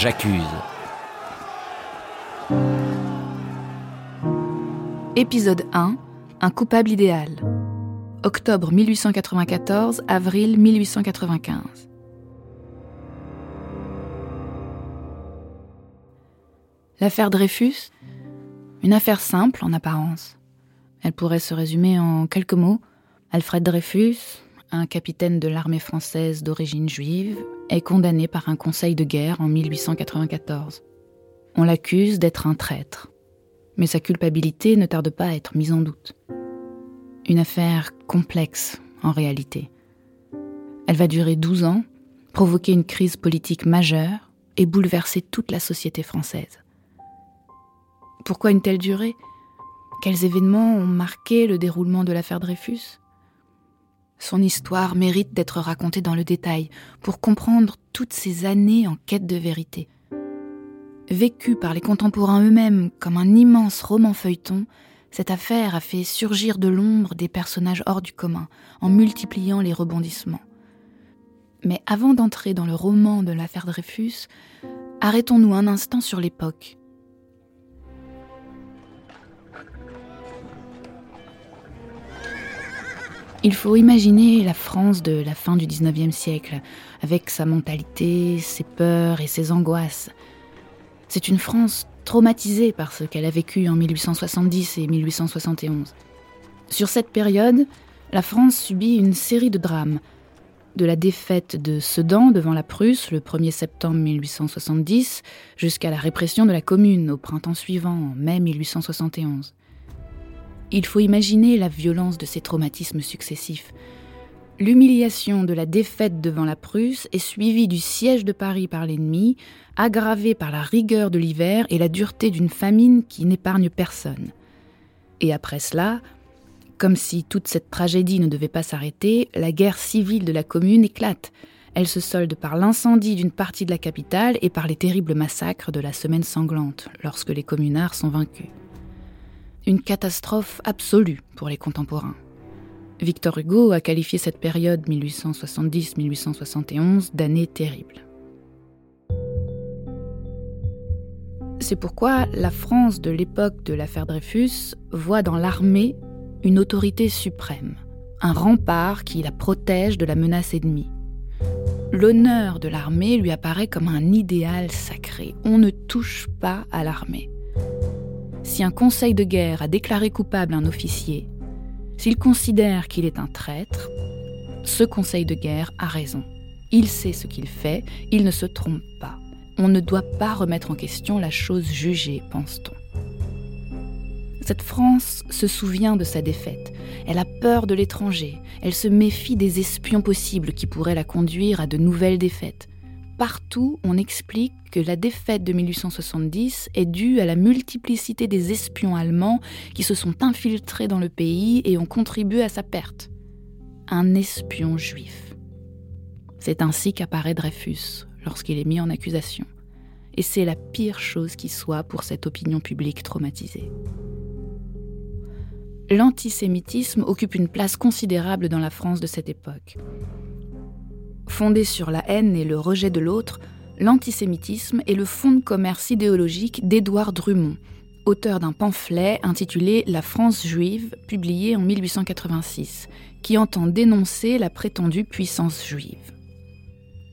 J'accuse. Épisode 1 Un coupable idéal. Octobre 1894, avril 1895. L'affaire Dreyfus, une affaire simple en apparence. Elle pourrait se résumer en quelques mots. Alfred Dreyfus, un capitaine de l'armée française d'origine juive, est condamné par un conseil de guerre en 1894. On l'accuse d'être un traître, mais sa culpabilité ne tarde pas à être mise en doute. Une affaire complexe, en réalité. Elle va durer 12 ans, provoquer une crise politique majeure et bouleverser toute la société française. Pourquoi une telle durée? Quels événements ont marqué le déroulement de l'affaire Dreyfus? Son histoire mérite d'être racontée dans le détail pour comprendre toutes ces années en quête de vérité. Vécue par les contemporains eux-mêmes comme un immense roman feuilleton, cette affaire a fait surgir de l'ombre des personnages hors du commun, en multipliant les rebondissements. Mais avant d'entrer dans le roman de l'affaire Dreyfus, arrêtons-nous un instant sur l'époque. Il faut imaginer la France de la fin du XIXe siècle, avec sa mentalité, ses peurs et ses angoisses. C'est une France traumatisée par ce qu'elle a vécu en 1870 et 1871. Sur cette période, la France subit une série de drames. De la défaite de Sedan devant la Prusse le 1er septembre 1870 jusqu'à la répression de la Commune au printemps suivant, en mai 1871. Il faut imaginer la violence de ces traumatismes successifs. L'humiliation de la défaite devant la Prusse est suivie du siège de Paris par l'ennemi, aggravée par la rigueur de l'hiver et la dureté d'une famine qui n'épargne personne. Et après cela, comme si toute cette tragédie ne devait pas s'arrêter, la guerre civile de la commune éclate. Elle se solde par l'incendie d'une partie de la capitale et par les terribles massacres de la semaine sanglante, lorsque les communards sont vaincus une catastrophe absolue pour les contemporains. Victor Hugo a qualifié cette période 1870-1871 d'année terrible. C'est pourquoi la France de l'époque de l'affaire Dreyfus voit dans l'armée une autorité suprême, un rempart qui la protège de la menace ennemie. L'honneur de l'armée lui apparaît comme un idéal sacré. On ne touche pas à l'armée si un conseil de guerre a déclaré coupable un officier, s'il considère qu'il est un traître, ce conseil de guerre a raison. Il sait ce qu'il fait, il ne se trompe pas. On ne doit pas remettre en question la chose jugée, pense-t-on. Cette France se souvient de sa défaite. Elle a peur de l'étranger. Elle se méfie des espions possibles qui pourraient la conduire à de nouvelles défaites partout, on explique que la défaite de 1870 est due à la multiplicité des espions allemands qui se sont infiltrés dans le pays et ont contribué à sa perte. Un espion juif. C'est ainsi qu'apparaît Dreyfus lorsqu'il est mis en accusation. Et c'est la pire chose qui soit pour cette opinion publique traumatisée. L'antisémitisme occupe une place considérable dans la France de cette époque. Fondé sur la haine et le rejet de l'autre, l'antisémitisme est le fonds de commerce idéologique d'Édouard Drummond, auteur d'un pamphlet intitulé La France juive, publié en 1886, qui entend dénoncer la prétendue puissance juive.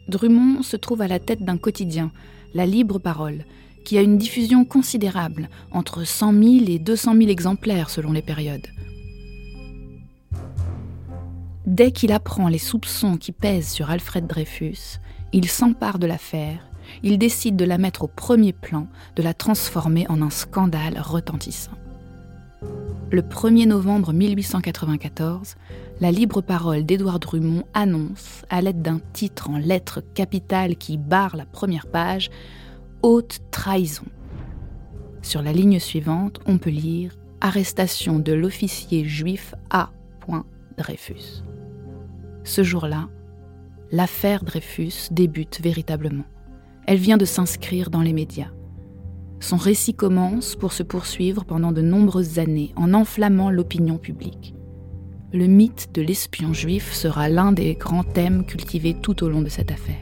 Drummond se trouve à la tête d'un quotidien, La Libre Parole, qui a une diffusion considérable, entre 100 000 et 200 000 exemplaires selon les périodes. Dès qu'il apprend les soupçons qui pèsent sur Alfred Dreyfus, il s'empare de l'affaire, il décide de la mettre au premier plan, de la transformer en un scandale retentissant. Le 1er novembre 1894, la libre parole d'Édouard Drummond annonce, à l'aide d'un titre en lettres capitales qui barre la première page, Haute trahison. Sur la ligne suivante, on peut lire Arrestation de l'officier juif A. Dreyfus. Ce jour-là, l'affaire Dreyfus débute véritablement. Elle vient de s'inscrire dans les médias. Son récit commence pour se poursuivre pendant de nombreuses années en enflammant l'opinion publique. Le mythe de l'espion juif sera l'un des grands thèmes cultivés tout au long de cette affaire.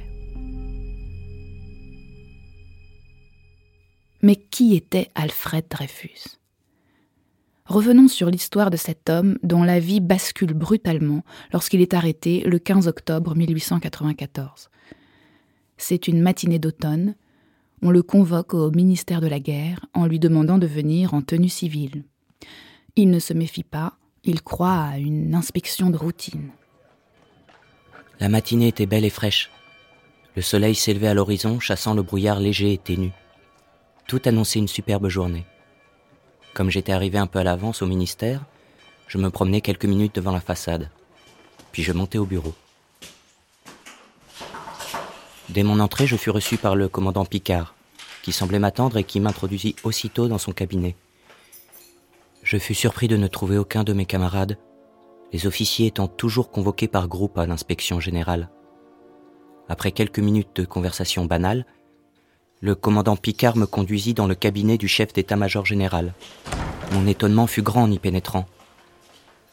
Mais qui était Alfred Dreyfus? Revenons sur l'histoire de cet homme dont la vie bascule brutalement lorsqu'il est arrêté le 15 octobre 1894. C'est une matinée d'automne. On le convoque au ministère de la Guerre en lui demandant de venir en tenue civile. Il ne se méfie pas, il croit à une inspection de routine. La matinée était belle et fraîche. Le soleil s'élevait à l'horizon, chassant le brouillard léger et ténu. Tout annonçait une superbe journée. Comme j'étais arrivé un peu à l'avance au ministère, je me promenais quelques minutes devant la façade. Puis je montais au bureau. Dès mon entrée, je fus reçu par le commandant Picard, qui semblait m'attendre et qui m'introduisit aussitôt dans son cabinet. Je fus surpris de ne trouver aucun de mes camarades, les officiers étant toujours convoqués par groupe à l'inspection générale. Après quelques minutes de conversation banale, le commandant Picard me conduisit dans le cabinet du chef d'état-major général. Mon étonnement fut grand en y pénétrant.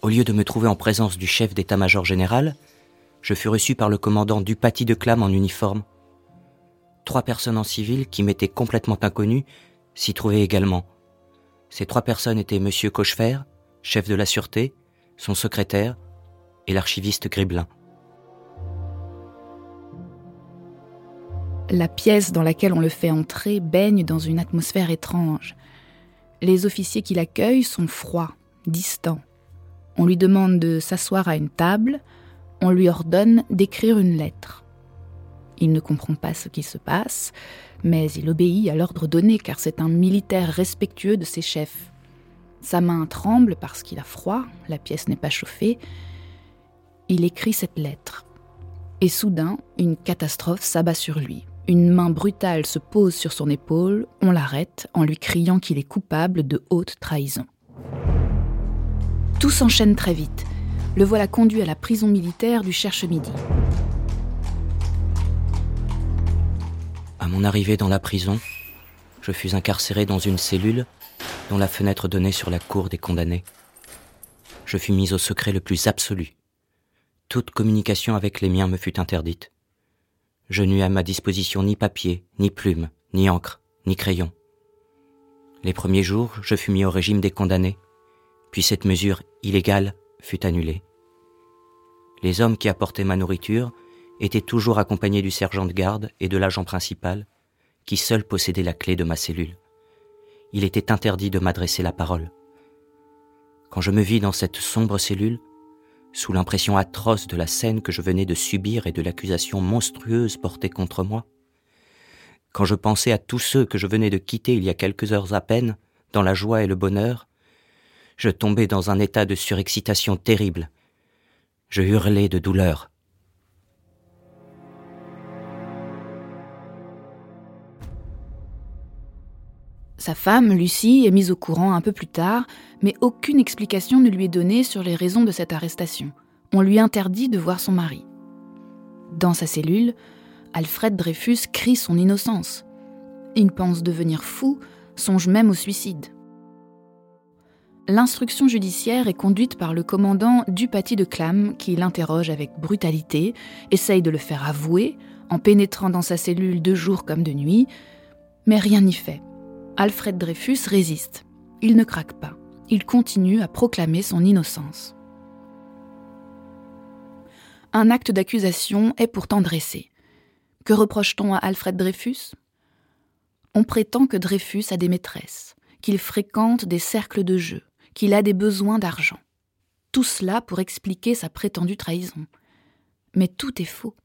Au lieu de me trouver en présence du chef d'état-major général, je fus reçu par le commandant Dupaty de Clam en uniforme. Trois personnes en civil qui m'étaient complètement inconnues s'y trouvaient également. Ces trois personnes étaient M. Cochefer, chef de la sûreté, son secrétaire et l'archiviste Griblin. La pièce dans laquelle on le fait entrer baigne dans une atmosphère étrange. Les officiers qui l'accueillent sont froids, distants. On lui demande de s'asseoir à une table, on lui ordonne d'écrire une lettre. Il ne comprend pas ce qui se passe, mais il obéit à l'ordre donné car c'est un militaire respectueux de ses chefs. Sa main tremble parce qu'il a froid, la pièce n'est pas chauffée. Il écrit cette lettre. Et soudain, une catastrophe s'abat sur lui. Une main brutale se pose sur son épaule, on l'arrête en lui criant qu'il est coupable de haute trahison. Tout s'enchaîne très vite. Le voilà conduit à la prison militaire du Cherche-Midi. À mon arrivée dans la prison, je fus incarcéré dans une cellule dont la fenêtre donnait sur la cour des condamnés. Je fus mis au secret le plus absolu. Toute communication avec les miens me fut interdite. Je n'eus à ma disposition ni papier, ni plume, ni encre, ni crayon. Les premiers jours, je fus mis au régime des condamnés, puis cette mesure illégale fut annulée. Les hommes qui apportaient ma nourriture étaient toujours accompagnés du sergent de garde et de l'agent principal, qui seul possédait la clé de ma cellule. Il était interdit de m'adresser la parole. Quand je me vis dans cette sombre cellule, sous l'impression atroce de la scène que je venais de subir et de l'accusation monstrueuse portée contre moi. Quand je pensais à tous ceux que je venais de quitter il y a quelques heures à peine, dans la joie et le bonheur, je tombais dans un état de surexcitation terrible. Je hurlais de douleur. Sa femme, Lucie, est mise au courant un peu plus tard, mais aucune explication ne lui est donnée sur les raisons de cette arrestation. On lui interdit de voir son mari. Dans sa cellule, Alfred Dreyfus crie son innocence. Il pense devenir fou, songe même au suicide. L'instruction judiciaire est conduite par le commandant Dupaty de Clam, qui l'interroge avec brutalité, essaye de le faire avouer, en pénétrant dans sa cellule de jour comme de nuit, mais rien n'y fait. Alfred Dreyfus résiste. Il ne craque pas. Il continue à proclamer son innocence. Un acte d'accusation est pourtant dressé. Que reproche-t-on à Alfred Dreyfus? On prétend que Dreyfus a des maîtresses, qu'il fréquente des cercles de jeu, qu'il a des besoins d'argent. Tout cela pour expliquer sa prétendue trahison. Mais tout est faux.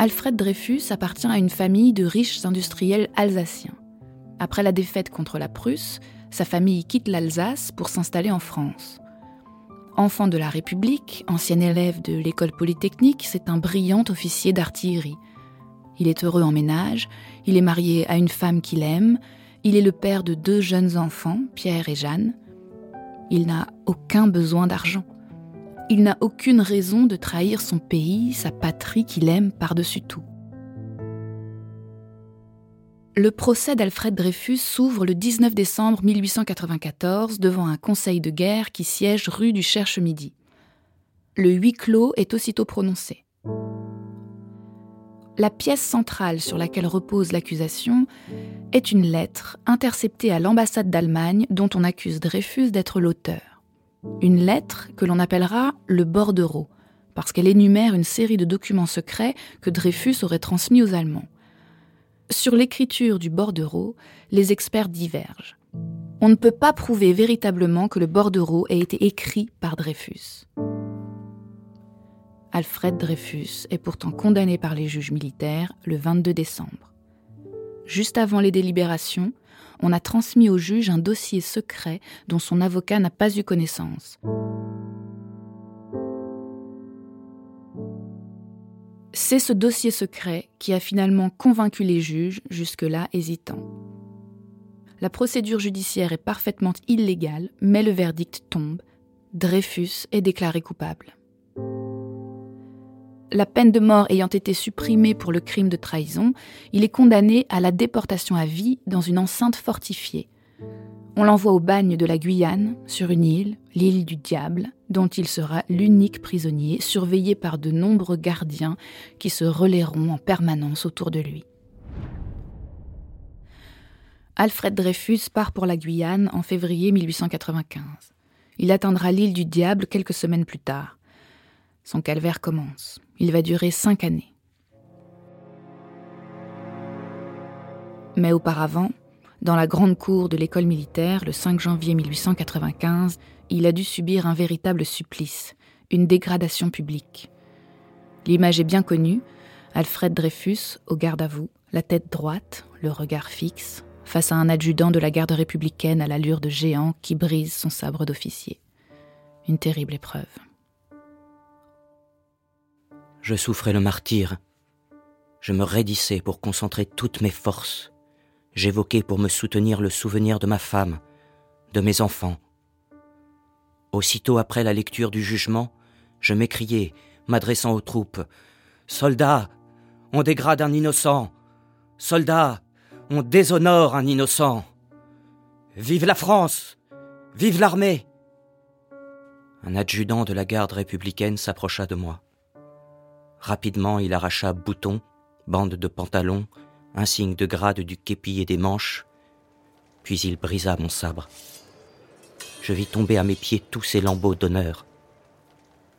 Alfred Dreyfus appartient à une famille de riches industriels alsaciens. Après la défaite contre la Prusse, sa famille quitte l'Alsace pour s'installer en France. Enfant de la République, ancien élève de l'école polytechnique, c'est un brillant officier d'artillerie. Il est heureux en ménage, il est marié à une femme qu'il aime, il est le père de deux jeunes enfants, Pierre et Jeanne. Il n'a aucun besoin d'argent. Il n'a aucune raison de trahir son pays, sa patrie qu'il aime par-dessus tout. Le procès d'Alfred Dreyfus s'ouvre le 19 décembre 1894 devant un conseil de guerre qui siège rue du Cherche-Midi. Le huis clos est aussitôt prononcé. La pièce centrale sur laquelle repose l'accusation est une lettre interceptée à l'ambassade d'Allemagne dont on accuse Dreyfus d'être l'auteur. Une lettre que l'on appellera le bordereau, parce qu'elle énumère une série de documents secrets que Dreyfus aurait transmis aux Allemands. Sur l'écriture du bordereau, les experts divergent. On ne peut pas prouver véritablement que le bordereau ait été écrit par Dreyfus. Alfred Dreyfus est pourtant condamné par les juges militaires le 22 décembre. Juste avant les délibérations, on a transmis au juge un dossier secret dont son avocat n'a pas eu connaissance. C'est ce dossier secret qui a finalement convaincu les juges, jusque-là hésitants. La procédure judiciaire est parfaitement illégale, mais le verdict tombe. Dreyfus est déclaré coupable. La peine de mort ayant été supprimée pour le crime de trahison, il est condamné à la déportation à vie dans une enceinte fortifiée. On l'envoie au bagne de la Guyane, sur une île, l'île du Diable, dont il sera l'unique prisonnier, surveillé par de nombreux gardiens qui se relaieront en permanence autour de lui. Alfred Dreyfus part pour la Guyane en février 1895. Il atteindra l'île du Diable quelques semaines plus tard. Son calvaire commence. Il va durer cinq années. Mais auparavant, dans la grande cour de l'école militaire, le 5 janvier 1895, il a dû subir un véritable supplice, une dégradation publique. L'image est bien connue, Alfred Dreyfus, au garde à vous, la tête droite, le regard fixe, face à un adjudant de la garde républicaine à l'allure de géant qui brise son sabre d'officier. Une terrible épreuve. Je souffrais le martyr. Je me raidissais pour concentrer toutes mes forces j'évoquais pour me soutenir le souvenir de ma femme, de mes enfants. Aussitôt après la lecture du jugement, je m'écriai, m'adressant aux troupes Soldats, on dégrade un innocent. Soldats, on déshonore un innocent. Vive la France Vive l'armée Un adjudant de la garde républicaine s'approcha de moi. Rapidement, il arracha boutons, bandes de pantalon, un signe de grade du képi et des manches, puis il brisa mon sabre. Je vis tomber à mes pieds tous ces lambeaux d'honneur.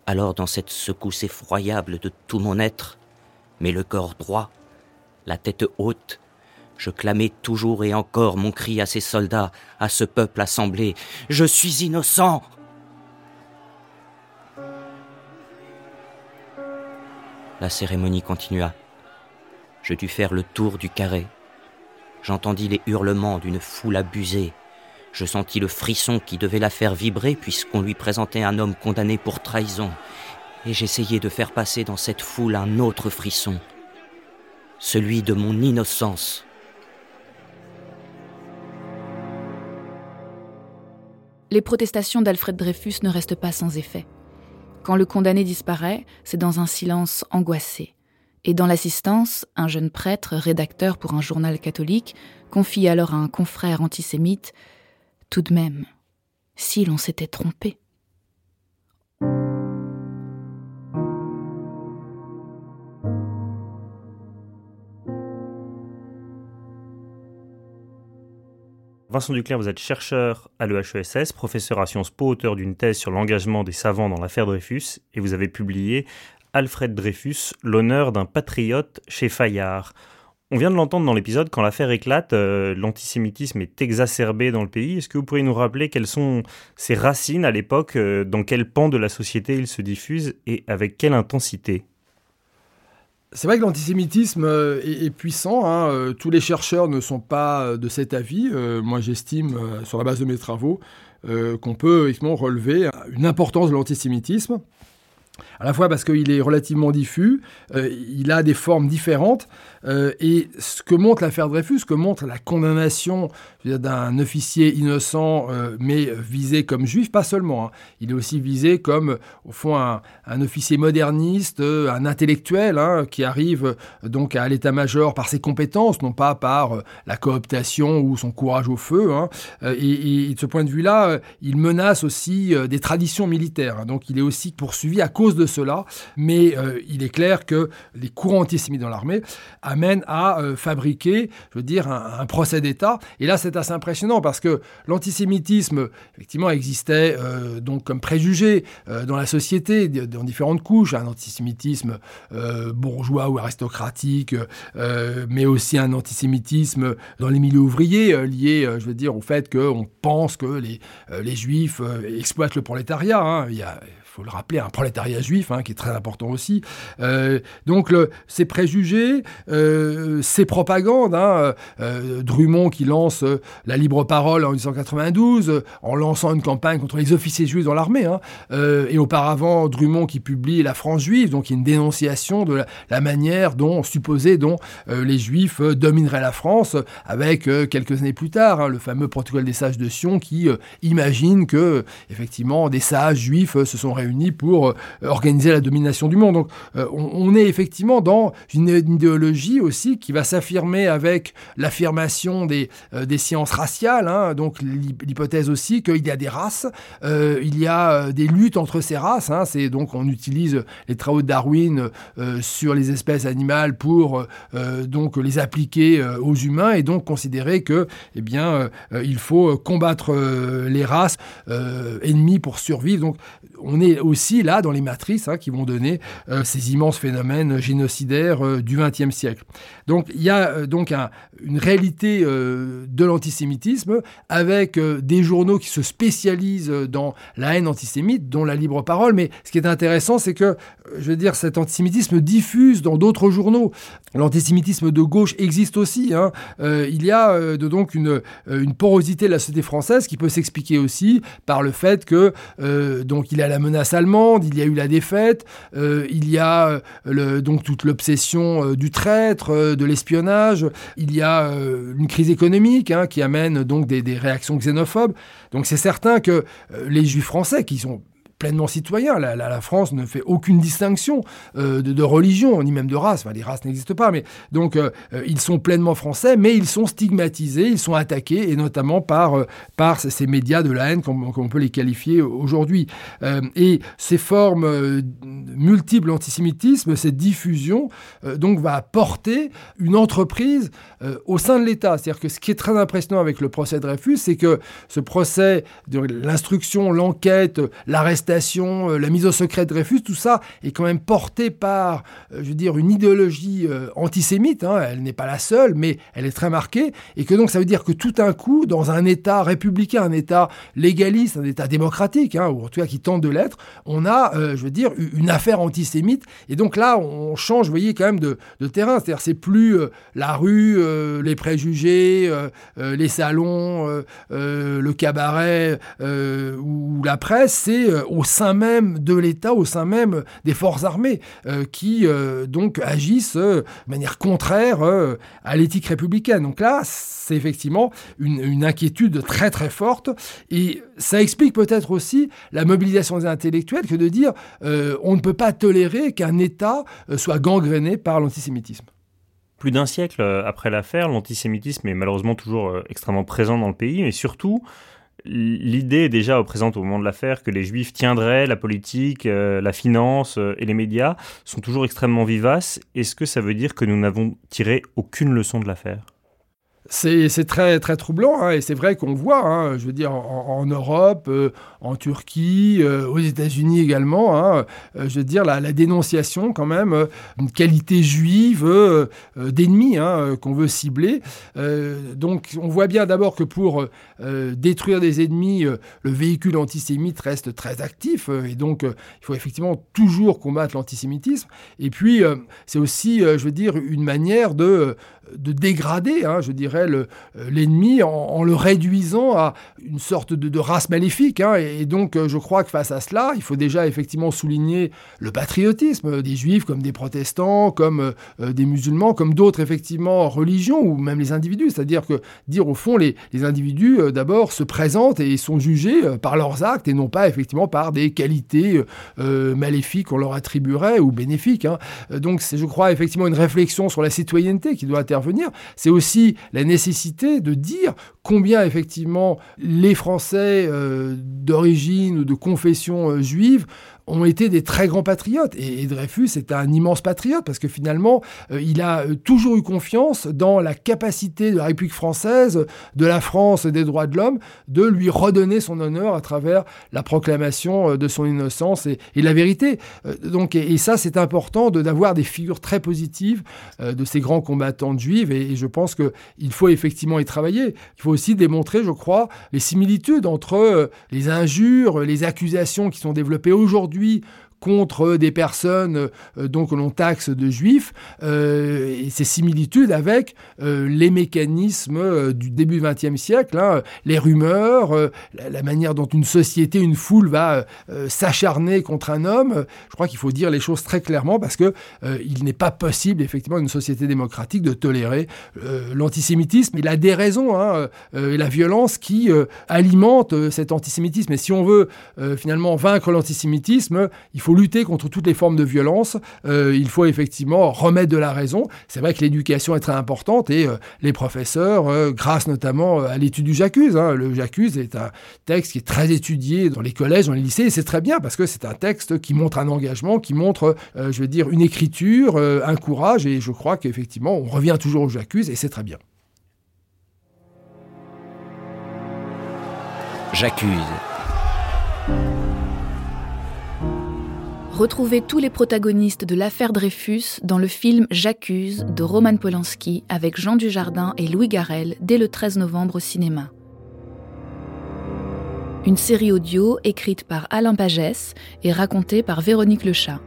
Alors, dans cette secousse effroyable de tout mon être, mais le corps droit, la tête haute, je clamai toujours et encore mon cri à ces soldats, à ce peuple assemblé. Je suis innocent. La cérémonie continua. Je dus faire le tour du carré. J'entendis les hurlements d'une foule abusée. Je sentis le frisson qui devait la faire vibrer puisqu'on lui présentait un homme condamné pour trahison. Et j'essayai de faire passer dans cette foule un autre frisson, celui de mon innocence. Les protestations d'Alfred Dreyfus ne restent pas sans effet. Quand le condamné disparaît, c'est dans un silence angoissé. Et dans l'assistance, un jeune prêtre, rédacteur pour un journal catholique, confie alors à un confrère antisémite Tout de même, si l'on s'était trompé. Vincent Duclerc, vous êtes chercheur à l'EHESS, professeur à Sciences Po, auteur d'une thèse sur l'engagement des savants dans l'affaire Dreyfus, et vous avez publié Alfred Dreyfus, l'honneur d'un patriote chez Fayard. On vient de l'entendre dans l'épisode, quand l'affaire éclate, euh, l'antisémitisme est exacerbé dans le pays. Est-ce que vous pourriez nous rappeler quelles sont ses racines à l'époque, euh, dans quel pan de la société il se diffuse et avec quelle intensité? C'est vrai que l'antisémitisme euh, est, puissant. Hein. Tous les chercheurs ne sont pas de cet avis. Moi, j'estime, sur la base de mes travaux, qu'on peut relever une importance de l'antisémitisme à la fois parce qu'il est relativement diffus, euh, il a des formes différentes, euh, et ce que montre l'affaire Dreyfus, ce que montre la condamnation d'un officier innocent, euh, mais visé comme juif, pas seulement, hein. il est aussi visé comme, au fond, un, officier moderniste, un intellectuel, hein, qui arrive donc à l'état-major par ses compétences, non pas par la cooptation ou son courage au feu. Hein. Et, de ce point de vue-là, il menace aussi des traditions militaires. donc il est aussi poursuivi à cause de cela, mais il est clair que les courants antisémites dans l'armée amènent à fabriquer, je veux dire, un, procès d'État. Et là, c'est assez impressionnant parce que l'antisémitisme, effectivement, existait donc comme préjugé dans la société, dans différentes couches, un antisémitisme bourgeois ou aristocratique, mais aussi un antisémitisme dans les milieux ouvriers, lié, je veux dire, au fait qu'on pense que les, les juifs exploitent le prolétariat. Hein. Il y a faut le rappeler, un prolétariat juif, hein, qui est très important aussi. Euh, donc, ces préjugés, euh, ces propagandes, hein, euh, Drummond qui lance la libre parole en 1892, en lançant une campagne contre les officiers juifs dans l'armée, hein, et auparavant Drummond qui publie La France juive, donc une dénonciation de la, manière dont, supposée, dont les juifs domineraient la France, avec quelques années plus tard, le fameux protocole des sages de Sion qui imagine que, effectivement, des sages juifs se sont réunis pour euh, organiser la domination du monde. Donc euh, on, est effectivement dans une, idéologie aussi qui va s'affirmer avec l'affirmation des, euh, des sciences raciales, hein. donc l'hypothèse aussi qu'il y a des races, il y a des luttes entre ces races. Hein. c'est donc on utilise les travaux de Darwin sur les espèces animales pour donc les appliquer aux humains et donc considérer que eh bien il faut combattre les races ennemies pour survivre. Donc on est aussi là dans les matrices hein, qui vont donner euh, ces immenses phénomènes génocidaires euh, du XXe siècle. Donc il y a euh, donc une réalité de l'antisémitisme avec des journaux qui se spécialisent dans la haine antisémite, dont la libre parole. Mais ce qui est intéressant, c'est que, je veux dire, cet antisémitisme diffuse dans d'autres journaux. L'antisémitisme de gauche existe aussi. Hein. il y a donc une, une porosité de la société française qui peut s'expliquer aussi par le fait que donc il y a la menace allemande, il y a eu la défaite, euh, il y a euh, donc toute l'obsession euh, du traître, de l'espionnage, il y a une crise économique hein, qui amène donc des, réactions xénophobes. Donc c'est certain que les juifs français, qui sont pleinement citoyen. La, France ne fait aucune distinction euh, de, religion, ni même de race. Enfin, les races n'existent pas, mais donc euh, euh, ils sont pleinement français, mais ils sont stigmatisés, ils sont attaqués, et notamment par, par ces médias de la haine, comme, on peut les qualifier aujourd'hui. et ces formes multiples d'antisémitisme, cette diffusion, donc va porter une entreprise au sein de l'État. C'est-à-dire que ce qui est très impressionnant avec le procès de Dreyfus, c'est que ce procès, l'instruction, l'enquête, l'arrestation, euh, la mise au secret de Dreyfus, tout ça est quand même porté par, euh, je veux dire, une idéologie euh, antisémite. Hein. elle n'est pas la seule, mais elle est très marquée. Et que donc ça veut dire que tout un coup, dans un État républicain, un État légaliste, un État démocratique, hein, ou en tout cas qui tente de l'être, on a, je veux dire, une affaire antisémite. Et donc là, on change, vous voyez, quand même de, terrain. C'est-à-dire, c'est plus la rue, les préjugés, les salons, le cabaret ou la presse, c'est au sein même de l'État, au sein même des forces armées, euh, qui euh, donc agissent euh, de manière contraire à l'éthique républicaine. Donc là, c'est effectivement une, inquiétude très très forte, et ça explique peut-être aussi la mobilisation des intellectuels que de dire on ne peut pas tolérer qu'un État soit gangréné par l'antisémitisme. Plus d'un siècle après l'affaire, l'antisémitisme est malheureusement toujours extrêmement présent dans le pays, mais surtout, L'idée déjà présente au moment de l'affaire que les juifs tiendraient la politique, euh, la finance euh, et les médias sont toujours extrêmement vivaces. Est-ce que ça veut dire que nous n'avons tiré aucune leçon de l'affaire? C'est très très troublant hein, et c'est vrai qu'on voit, hein, je veux dire en, Europe, euh, en Turquie, euh, aux États-Unis également, hein, euh, je veux dire la, dénonciation quand même d'une qualité juive d'ennemis qu'on veut cibler. donc on voit bien d'abord que pour détruire des ennemis, le véhicule antisémite reste très actif et donc il faut effectivement toujours combattre l'antisémitisme. Et puis c'est aussi, je veux dire, une manière de de dégrader, je dirais, euh, l'ennemi en, le réduisant à une sorte de, race maléfique. Hein. et, donc, euh, je crois que face à cela, il faut déjà effectivement souligner le patriotisme des juifs comme des protestants, comme euh, des musulmans, comme d'autres effectivement religions ou même les individus. C'est-à-dire que dire au fond, les, individus d'abord se présentent et sont jugés par leurs actes et non pas effectivement par des qualités maléfiques qu'on leur attribuerait ou bénéfiques. Hein. Donc, c'est, je crois, effectivement une réflexion sur la citoyenneté qui doit être venir, c'est aussi la nécessité de dire combien effectivement les Français euh, d'origine ou de confession euh, juive ont été des très grands patriotes. Et, Dreyfus est un immense patriote parce que finalement, euh, il a toujours eu confiance dans la capacité de la République française, de la France des droits de l'homme, de lui redonner son honneur à travers la proclamation de son innocence et, la vérité. donc, et, ça, c'est important d'avoir des figures très positives de ces grands combattants juifs. Et, et je pense qu'il faut effectivement y travailler. Il faut aussi démontrer, je crois, les similitudes entre les injures, les accusations qui sont développées aujourd'hui contre des personnes euh, donc que l'on taxe de juifs euh, ces similitudes avec euh, les mécanismes du début XXe siècle, hein, les rumeurs, la, manière dont une société, une foule va s'acharner contre un homme. Je crois qu'il faut dire les choses très clairement parce que il n'est pas possible effectivement une société démocratique de tolérer l'antisémitisme et la déraison hein, et la violence qui alimente cet antisémitisme. Et si on veut finalement vaincre l'antisémitisme, il faut lutter contre toutes les formes de violence. Euh, il faut effectivement remettre de la raison. C'est vrai que l'éducation est très importante et euh, les professeurs, euh, grâce notamment à l'étude du J'accuse, hein, le J'accuse est un texte qui est très étudié dans les collèges, dans les lycées, et c'est très bien parce que c'est un texte qui montre un engagement, qui montre, je veux dire, une écriture, un courage, et je crois qu'effectivement, on revient toujours au J'accuse, et c'est très bien. J'accuse Retrouvez tous les protagonistes de l'affaire Dreyfus dans le film J'accuse de Roman Polanski avec Jean Dujardin et Louis Garrel dès le 13 novembre au cinéma. Une série audio écrite par Alain Pagès et racontée par Véronique Lechat.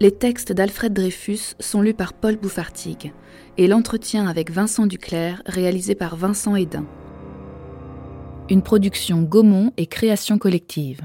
Les textes d'Alfred Dreyfus sont lus par Paul Bouffartigue et l'entretien avec Vincent Duclerc réalisé par Vincent Hédin. Une production Gaumont et création collective.